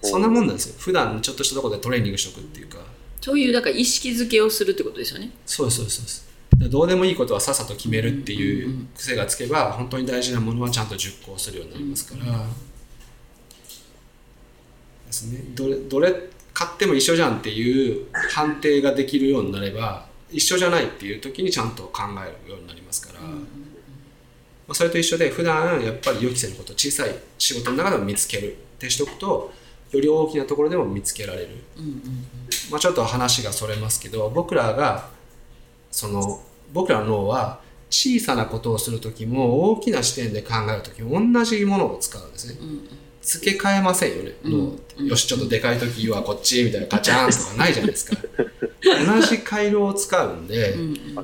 そんなもんなんですよ。普段ちょっとしたところでトレーニングしておくっていうか。そういうだから意識づけをするってことですよね。そうですそうですそう。ですどうでもいいことはさっさと決めるっていう癖がつけば本当に大事なものはちゃんと熟考するようになりますから、ですね。どれどれ買っても一緒じゃんっていう判定ができるようになれば一緒じゃないっていう時にちゃんと考えるようになりますから、まあ、それと一緒で普段やっぱり予期せぬこと小さい仕事の中でも見つけるってしておくとより大きなところでも見つけられる、まあ、ちょっと話がそれますけど僕らがその僕らの脳は小さなことをする時も大きな視点で考える時も同じものを使うんですね、付け替えませんよね、脳って。よしちょっとでかい時はこっちみたいなガチャンとかないじゃないですか。(laughs) 同じ回路を使うんで、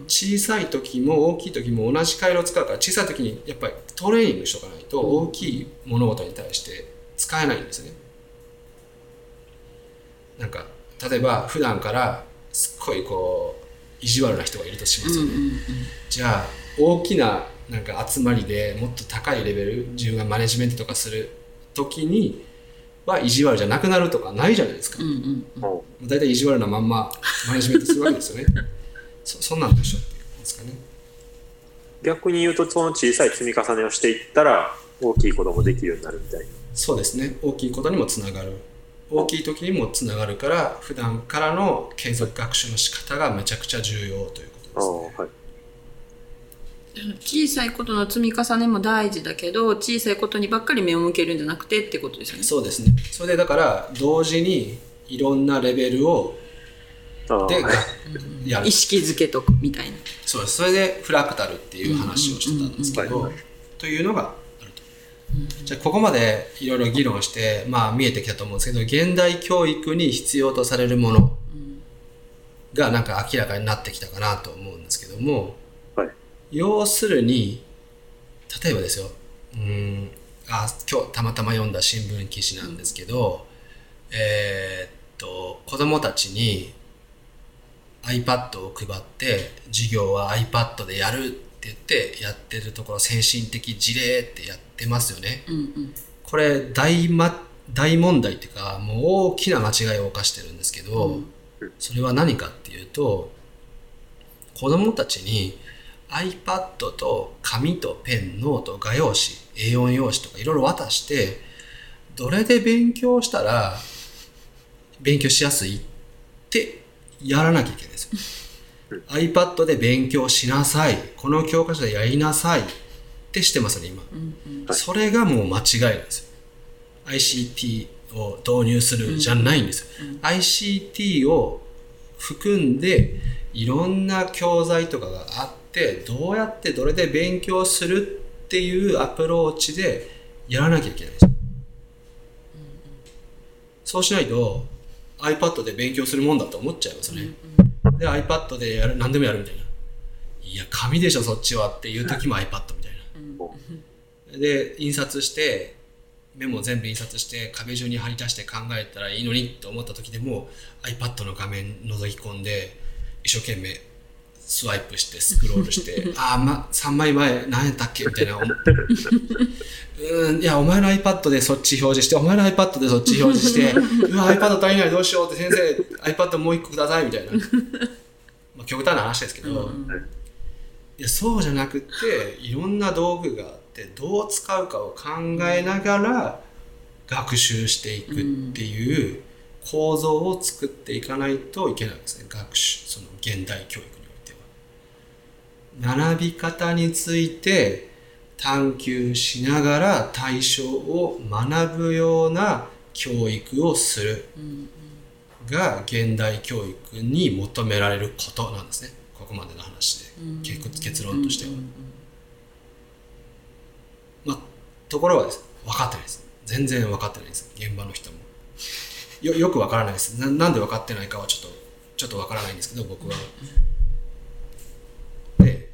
小さい時も大きい時も同じ回路を使うから小さい時にやっぱりトレーニングしとかないと大きい物事に対して使えないんですよね。なんか例えば普段からすっごいこう意地悪な人がいるとしますよね、じゃあ大きななんか集まりでもっと高いレベル自分がマネジメントとかする時には意地悪じゃなくなるとかないじゃないですか、うん大体意地悪なまんまマネジメントするわけですよね。(laughs) そそんなんでしょっていうんですかね。逆に言うとその小さい積み重ねをしていったら大きい子供できるようになるみたいな。そうですね。大きいことにもつながる。大きい時にもつながるから普段からの継続学習の仕方がめちゃくちゃ重要ということですね。ああはい小さいことの積み重ねも大事だけど小さいことにばっかり目を向けるんじゃなくてってことですよね。そうですね。それでだから同時にいろんなレベルをでああはいやる。意識づけとくみたいな。そうです。それでフラクタルっていう話をしてたんですけどというのがあると。じゃあここまでいろいろ議論してまあ見えてきたと思うんですけど現代教育に必要とされるものがなんか明らかになってきたかなと思うんですけどもはい要するに例えばですよ。うーん。あ今日たまたま読んだ新聞記事なんですけど、えーっと子供たちに iPad を配って授業は iPad でやるって言ってやってるところ先進的事例ってやってますよね。うんうん。これ大,、ま、大問題っていうかもう大きな間違いを犯してるんですけど、それは何かっていうと子供たちに iPad と紙とペンノート画用紙 A4 用紙とかいろいろ渡してどれで勉強したら勉強しやすいってやらなきゃいけないんですよ。iPad で勉強しなさいこの教科書でやりなさいってしてますね今。それがもう間違いなんですよ。ICT を導入するじゃないんですよ。ICT を含んでいろんな教材とかがあってどうやってどれで勉強するっていうアプローチでやらなきゃいけないんですよ。そうしないと iPad で勉強するもんだと思っちゃいますよね。で iPad でやる何でもやるみたいな。いや紙でしょそっちはっていう時も iPad みたいな。で印刷してメモ全部印刷して壁中に貼り出して考えたらいいのにと思った時でも iPad の画面覗き込んで一生懸命スワイプしてスクロールして (laughs) ああ、ま、3枚前何やったっけみたいな思うんいやお前の iPad でそっち表示してお前の iPad でそっち表示して (laughs) うわ iPad 足りないどうしようって先生 iPad もう一個くださいみたいな、まあ、極端な話ですけど、いやそうじゃなくていろんな道具があってどう使うかを考えながら学習していくっていう構造を作っていかないといけないんですね。学習その現代教育においては。学び方について探求しながら対象を学ぶような教育をする。が現代教育に求められることなんですね。ここまでの話で。結結論としては。まあ、ところがです。分かってないです。全然分かってないです。現場の人も。よよく分からないです。ななんで分かってないかはちょっとちょっと分からないんですけど僕は。で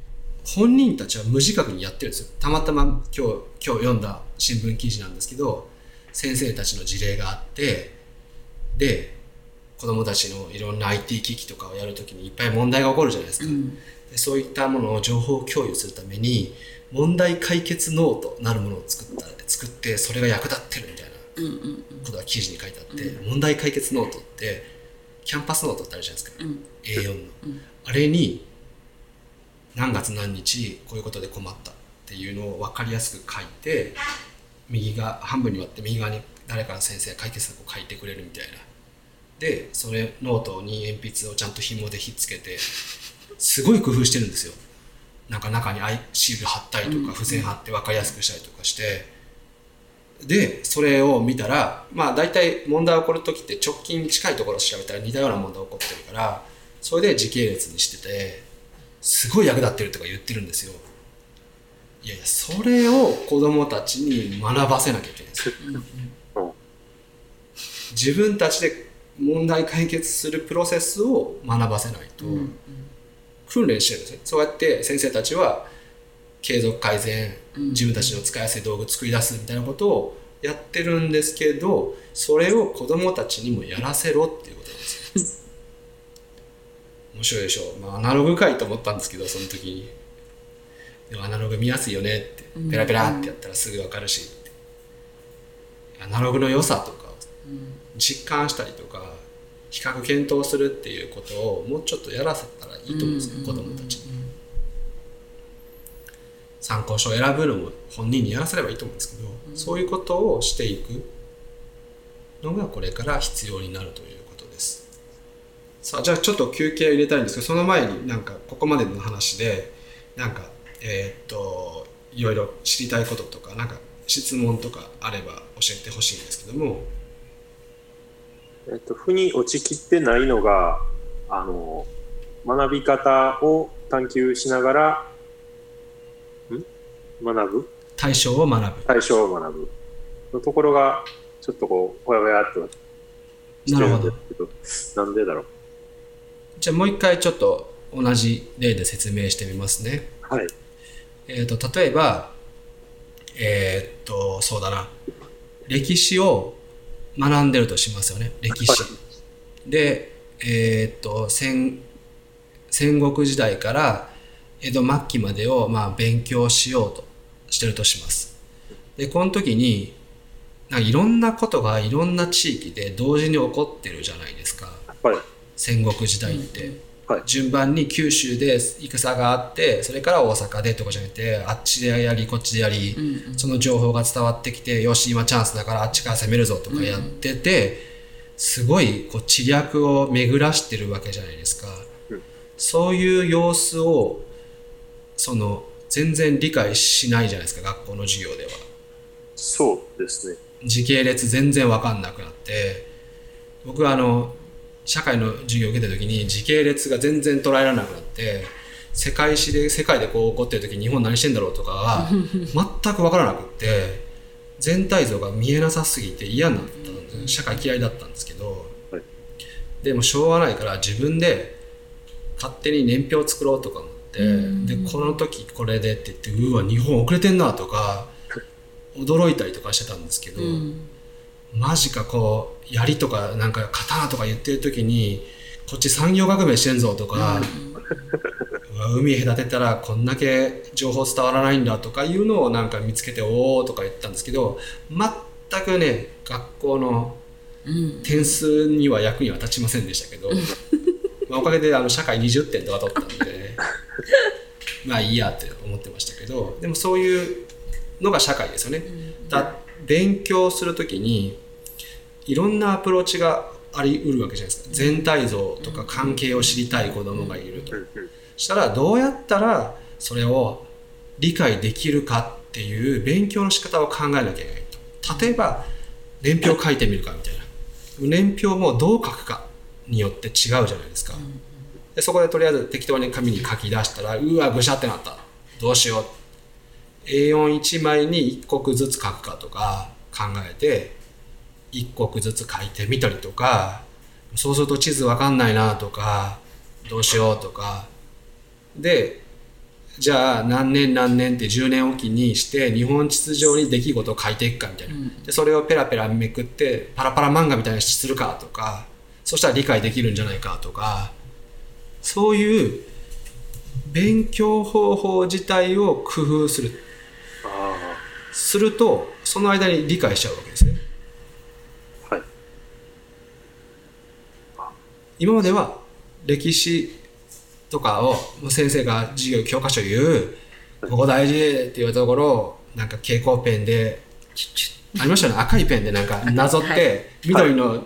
本人たちは無自覚にやってるんですよ。たまたま今日今日読んだ新聞記事なんですけど先生たちの事例があってで子供たちのいろんな IT 機器とかをやるときにいっぱい問題が起こるじゃないですか、でそういったものを情報共有するために問題解決ノートなるものを作った作ってそれが役立ってるみたいなことが記事に書いてあって、問題解決ノートってキャンパスノートってあるじゃないですか、A4 の、あれに何月何日こういうことで困ったっていうのを分かりやすく書いて右が半分に割って右側に誰かの先生が解決策を書いてくれるみたいな。でそれノートに鉛筆をちゃんと紐でひっつけてすごい工夫してるんですよ。なんか中にアイシール貼ったりとか付箋貼って分かりやすくしたりとかして。でそれを見たらまあ大体問題起こる時って直近近いところを調べたら似たような問題起こってるからそれで時系列にしててすごい役立ってるとか言ってるんですよ。いやいやそれを子供たちに学ばせなきゃいけないんです。よ自分たちで問題解決するプロセスを学ばせないと訓練してるんですねそうやって先生たちは継続改善自分たちの使いやすい道具作り出すみたいなことをやってるんですけどそれを子供たちにもやらせろっていうことなんですよ面白いでしょ、まあ、アナログかいと思ったんですけどその時に。でもアナログ見やすいよねって。ペラペラってやったらすぐ分かるしアナログの良さとかを実感したりとか比較検討するっていうことをもうちょっとやらせたらいいと思うんですよ、子供たちに。参考書を選ぶのも本人にやらせればいいと思うんですけど、そういうことをしていくのがこれから必要になるという。さあじゃあちょっと休憩を入れたいんですけどその前になんかここまでの話でなんかえーっといろいろ知りたいこととかなんか質問とかあれば教えてほしいんですけども。えっと、腑に落ちきってないのが、あの、学び方を探求しながら、ん？学ぶ？対象を学ぶ。対象を学ぶ。のところが、ちょっとこう、ほやほやっとしてるんですけど、なんでだろう？じゃあもう一回ちょっと同じ例で説明してみますね。はい。えー、と例えばえーっとそうだな歴史を学んでるとしますよね歴史。でえーっと戦戦国時代から江戸末期までをまあ勉強しようとしてるとします。でこの時になんかいろんなことがいろんな地域で同時に起こってるじゃないですかはい。戦国時代って。はい順番に九州で戦があってそれから大阪でとかじゃなくてあっちでやりこっちでやり、その情報が伝わってきてよし今チャンスだからあっちから攻めるぞとかやってて、すごいこう知略を巡らしてるわけじゃないですか、うんそういう様子をその全然理解しないじゃないですか学校の授業では。そうですね。時系列全然分かんなくなって僕はあの社会の授業を受けた時に時系列が全然捉えられなくなって世界史で世界でこう起こってる時に日本何してんだろうとかが (laughs) 全く分からなくって全体像が見えなさすぎて嫌になったんです社会嫌いだったんですけど、はい。でもしょうがないから自分で勝手に年表を作ろうとか思って、でこの時これでって言ってうわ日本遅れてんなとか (laughs) 驚いたりとかしてたんですけど、マジかこう槍とかなんか刀とか言ってる時にこっち産業革命してんぞとか、うわ海隔てたらこんだけ情報伝わらないんだとかいうのをなんか見つけておおとか言ったんですけど全くね学校の点数には役には立ちませんでしたけど、(laughs) まあおかげであの社会20点とか取ったんでまあいいやって思ってましたけどでもそういうのが社会ですよね。だ勉強するときにいろんなアプローチがあり得るわけじゃないですか。全体像とか関係を知りたい子供がいると。したらどうやったらそれを理解できるかっていう勉強の仕方を考えなきゃいけないと。例えば年表書いてみるかみたいな。年表もどう書くかによって違うじゃないですか。でそこでとりあえず適当に紙に書き出したらうわぐしゃってなった。どうしよう。A41 枚に1国ずつ書くかとか考えて1国ずつ書いてみたりとかそうすると地図わかんないなとかどうしようとか。でじゃあ何年何年って10年おきにして日本地図上に出来事を書いていくかみたいな、でそれをペラペラめくってパラパラ漫画みたいにするかとか。そしたら理解できるんじゃないかとか。そういう勉強方法自体を工夫する。あするとその間に理解しちゃうわけですねあ、はい。今までは歴史とかを先生が授業教科書言うここ大事っていうところをなんか蛍光ペンでありましたよね？赤いペンでなんかなぞっはて緑の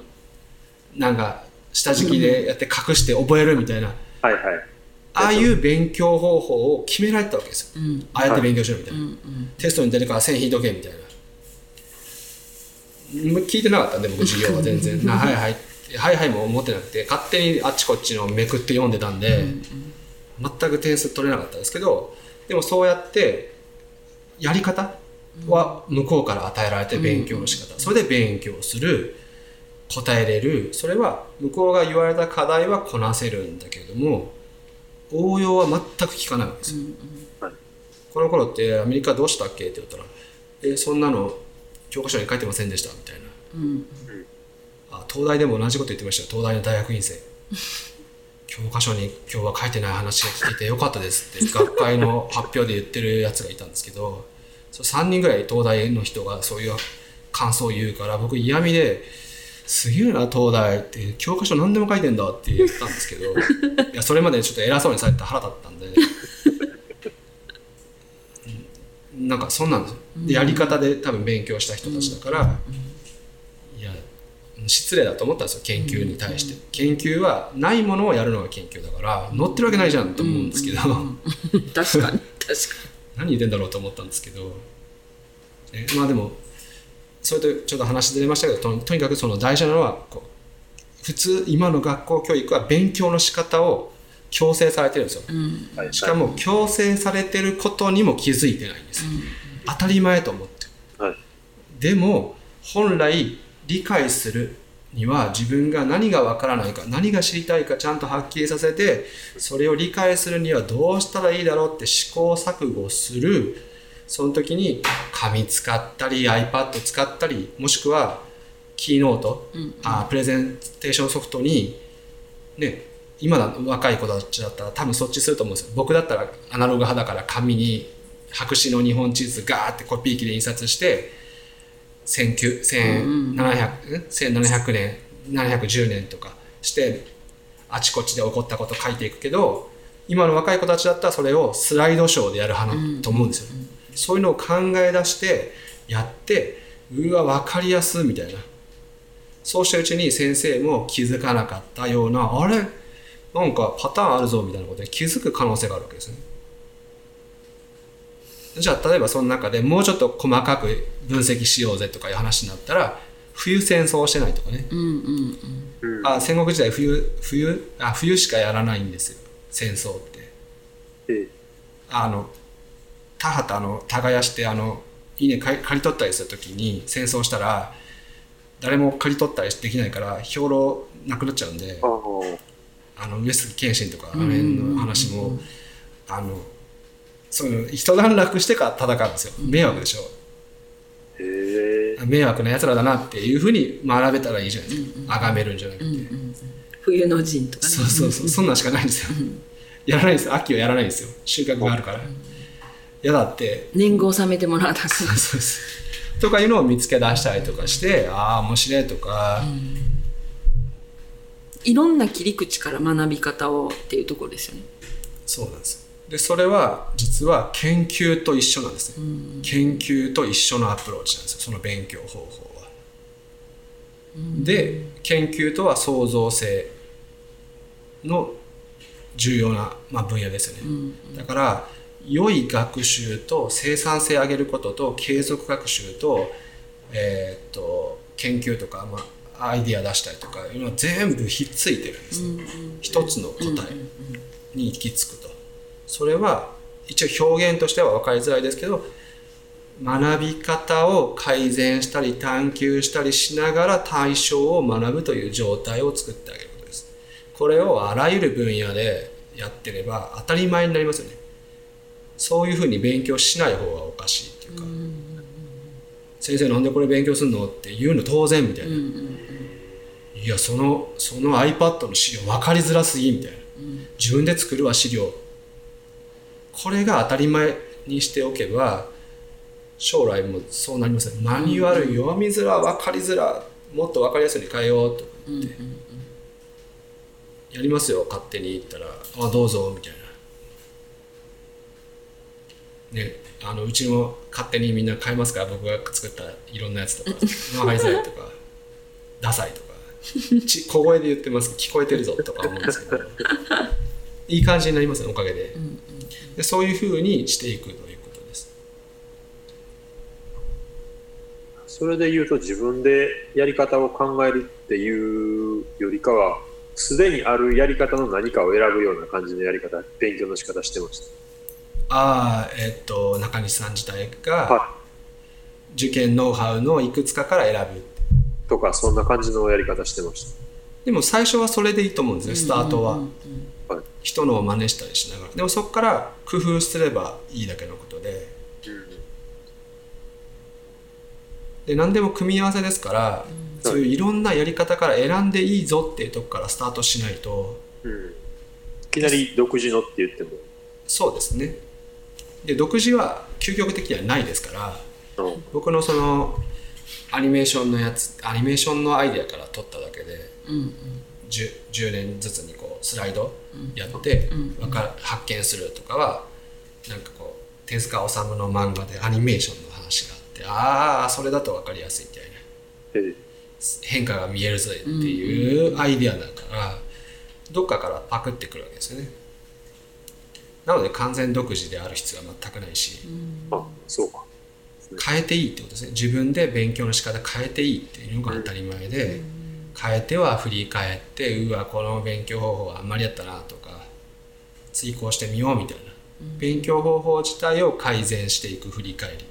なんか下敷きでやって隠して覚えるみたいな。はいはい。ああいう勉強方法を決められてたわけですよ。うん。ああやって勉強しろみたいな、うんテストに出るから線引いとけみたいな。聞いてなかった？んで僕授業は全然。(laughs) なはいはいはいはいも思ってなくて勝手にあっちこっちのめくって読んでたんで、全く点数取れなかったんですけどでもそうやってやり方は向こうから与えられて勉強の仕方、それで勉強する答えれる。それは向こうが言われた課題はこなせるんだけれども応用は全く聞かないわけですよ、はいこの頃ってアメリカどうしたっけ？って言ったら「えそんなの教科書に書いてませんでした」みたいな。うんあ東大でも同じこと言ってました東大の大学院生。(laughs) 教科書に今日は書いてない話が聞けてよかったですって学会の発表で言ってるやつがいたんですけどそ3人ぐらい東大の人がそういう感想を言うから僕嫌味ですげえな東大って教科書何でも書いてんだって言ったんですけどいやそれまでちょっと偉そうにされて腹立ったんで。なんかそんなんですよ。でやり方で多分勉強した人たちだから、いや失礼だと思ったんですよ研究に対して、研究はないものをやるのが研究だから載ってるわけないじゃんと思うんですけど、(laughs) 確かに確か何言ってんだろうと思ったんですけど、ねまあでもそれとちょっと話出れましたけどととにかくその大事なのはこう普通今の学校教育は勉強の仕方を強制されてるんですよ。に、うん。はい。しかも強制されてることにも気づいてないんですよ。当たり前と思って。るはい。でも本来理解するには自分が何がわからないか何が知りたいかちゃんとはっきりさせてそれを理解するにはどうしたらいいだろうって試行錯誤する。その時に紙使ったり iPad 使ったりもしくはキーノート、あプレゼンテーションソフトにね今だ若い子たちだったら多分そっちすると思うんですよ。僕だったらアナログ派だから紙に白紙の日本地図ガーってコピー機で印刷して19 1700 1700年710年とかしてあちこちで起こったこと書いていくけど今の若い子たちだったらそれをスライドショーでやる派なと思うんですよ、そういうのを考え出してやってうわ分かりやすみたいな。そうしたうちに先生も気づかなかったようなあれ？なんかパターンあるぞみたいなことに気づく可能性があるわけですねじゃあ例えばその中でもうちょっと細かく分析しようぜとかいう話になったら冬戦争をしてないとかね。うんうんうん。あ戦国時代冬冬あ冬しかやらないんですよ。戦争って。えあの田畑の耕してあの稲刈り刈り取ったりするときに戦争したら誰も刈り取ったりできないから兵糧なくなっちゃうんであああの上杉謙信とかあの辺の話もあのその一段落してから戦うんですよ。迷惑でしょ。迷惑な奴らだなっていうふうに学べたらいいじゃないですか。崇めるんじゃなくて、冬の陣とかね。そうそうそう。そんなんしかないんですよ。やらないんです。よ秋はやらないんですよ。収穫があるから。嫌だって。年貢を納めてもらうだけそうそうそう。とかいうのを見つけ出したりとかしてああ面白いとか、いろんな切り口から学び方をっていうところですよね。そうなんですよでそれは実は研究と一緒なんですね、研究と一緒のアプローチなんですよ。その勉強方法は、で研究とは創造性の重要な、まあ、分野ですよね、だから良い学習と生産性上げることと継続学習と,、えーっと研究とか、まあ、アイディア出したりとかいうのは全部ひっついてるんですね、一つの答えに行き着くとそれは一応表現としては分かりづらいですけど学び方を改善したり探求したりしながら対象を学ぶという状態を作ってあげることです。これをあらゆる分野でやってれば当たり前になりますよね。そういうふうに勉強しない方がおかしいっていうか。先生なんでこれ勉強するの？って言うの当然みたいな、いやそのその iPad の資料分かりづらすぎみたいな、自分で作るわ資料これが当たり前にしておけば将来もそうなりますねマニュアル読みづら分かりづらもっと分かりやすいに変えようとか言って、やりますよ勝手に言ったら「あどうぞ」みたいな。ねあのうちも勝手にみんな変えますから僕が作ったいろんなやつとか。分かりづらいとか。ダサいとか。小声で言ってます聞こえてるぞとか思うんですけど。いい感じになりますねおかげで,、でそういうふうにしていくということです。それで言うと自分でやり方を考えるっていうよりかはすでにあるやり方の何かを選ぶような感じのやり方勉強の仕方してましああえっと中西さん自体た、がは受験ノウハウのいくつかから選ぶ。い、とかそんな感じのやり方してましでも最初はそれでいいと思うんですねスタートは。た、はい人のを真似したりしながら。でもそこから工夫すればいいだけのことで。で何でも組み合わせですから、そういういろんなやり方から選んでいいぞっていうとこからスタートしないと。うん。うん、いきなり独自のって言っても。そうですね。で独自は究極的にはないですから。うん。僕のそのアニメーションのやつアニメーションのアイデアから取っただけでうんうん。10, 10年ずつにこうスライドやって、わか発見するとかはなんかこう手塚治虫の漫画でアニメーションの話があってああそれだと分かりやすいみたいな。変化が見えるぜっていうアイデアだからどっかからパクってくるわけですよね。なので完全独自である必要は全くないしあそうか。変えていいってことですね。自分で勉強の仕方変えていいっていうのが当たり前で変えては振り返ってうわこの勉強方法はあんまりやったなとか次こうしてみようみたいな。勉強方法自体を改善していく振り返り。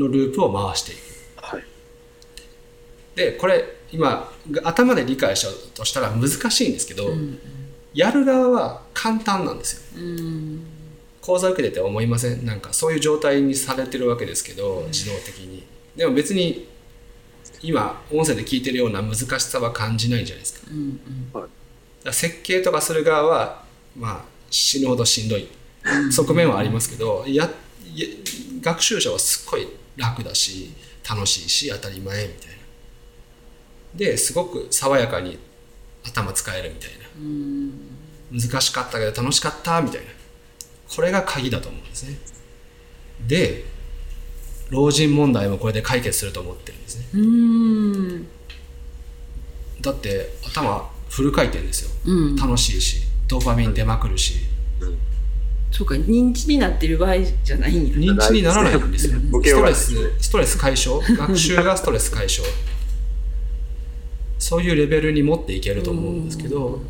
のループを回していく。はい。でこれ今頭で理解しようとしたら難しいんですけど、やる側は簡単なんですよ。うん。講座受けてて思いません？なんかそういう状態にされてるわけですけど自動的に。でも別に今音声で聞いてるような難しさは感じないじゃないですか。うんだから設計とかする側はまあ死ぬほどしんどい。側面はありますけどやや学習者はすっごい楽だし楽しいし当たり前みたいな。ですごく爽やかに頭使えるみたいな。難しかったけど楽しかったみたいな。これが鍵だと思うんですね。で老人問題もこれで解決すると思ってるんですね。うん。だって頭フル回転ですよ。うん。楽しいしドーパミン出まくるし。そうか認知になってる場合じゃないんや。認知にならないんですよ。ストレスストレス解消？(laughs) 学習がストレス解消。そういうレベルに持っていけると思うんですけど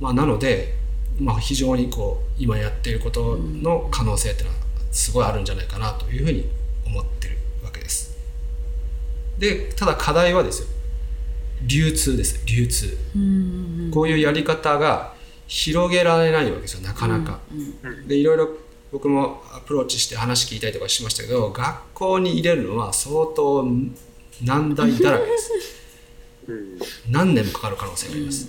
まあなので、まあ、非常にこう今やっていることの可能性っていうのはすごいあるんじゃないかなというふうに思ってるわけです。でただ課題はですよ。流通です。流通。うんこういうやり方が広げられないわけですよなかなか。でいろいろ僕もアプローチして話聞いたりとかしましたけど学校に入れるのは相当難題だらけです。うん。何年もかかる可能性があります、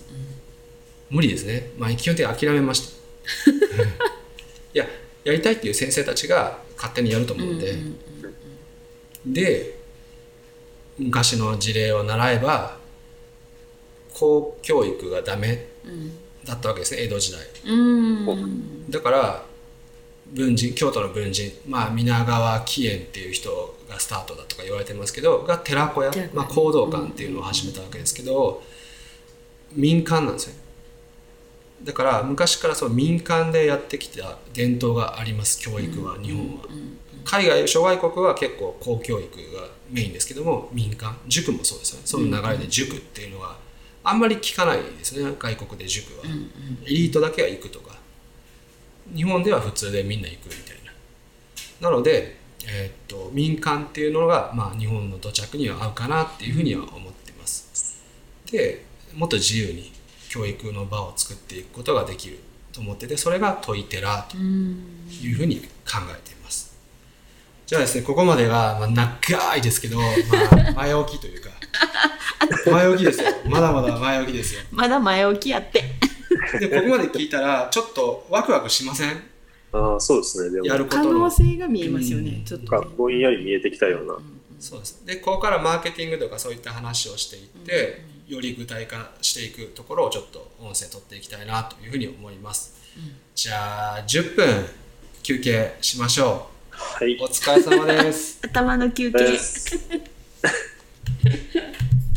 無理ですね。まあ基本的に諦めました。う (laughs) んいややりたいっていう先生たちが勝手にやると思うんで、で昔の事例を習えば公教育がダメだったわけですね江戸時代。うん。だから文人京都の文人、まあ、皆川起源っていう人がスタートだとか言われてますけどが寺子屋寺子屋。まあ、行動館っていうのを始めたわけですけど、民間なんですよだから昔からその民間でやってきた伝統があります教育は日本は、海外諸外国は結構公教育がメインですけども民間塾もそうですよね。その流れで塾っていうのはあんまり聞かないですね。外国で塾は、エリートだけは行くとか。日本では普通でみんな行くみたいな。なので、えーっと民間っていうのが、まあ、日本の土着には合うかなっていうふうには思ってます。でもっと自由に教育の場を作っていくことができると思っててそれが問い寺というふうに考えています。じゃあですねここまでが、まあ、長いですけど、まあ、(laughs) 前置きというか。前置きですよ。まだまだ前置きですよ。まだ前置きやって。でここまで聞いたらちょっとワクワクしません？ああそうですね。でもやるこ可能性が見えますよね、ちょっとね。ぼんやり見えてきたような。そうです。でここからマーケティングとかそういった話をしていって、より具体化していくところをちょっと音声取っていきたいなというふうに思います、うん、じゃあ10分休憩しましょう。はい。お疲れ様です。(laughs) 頭の休憩。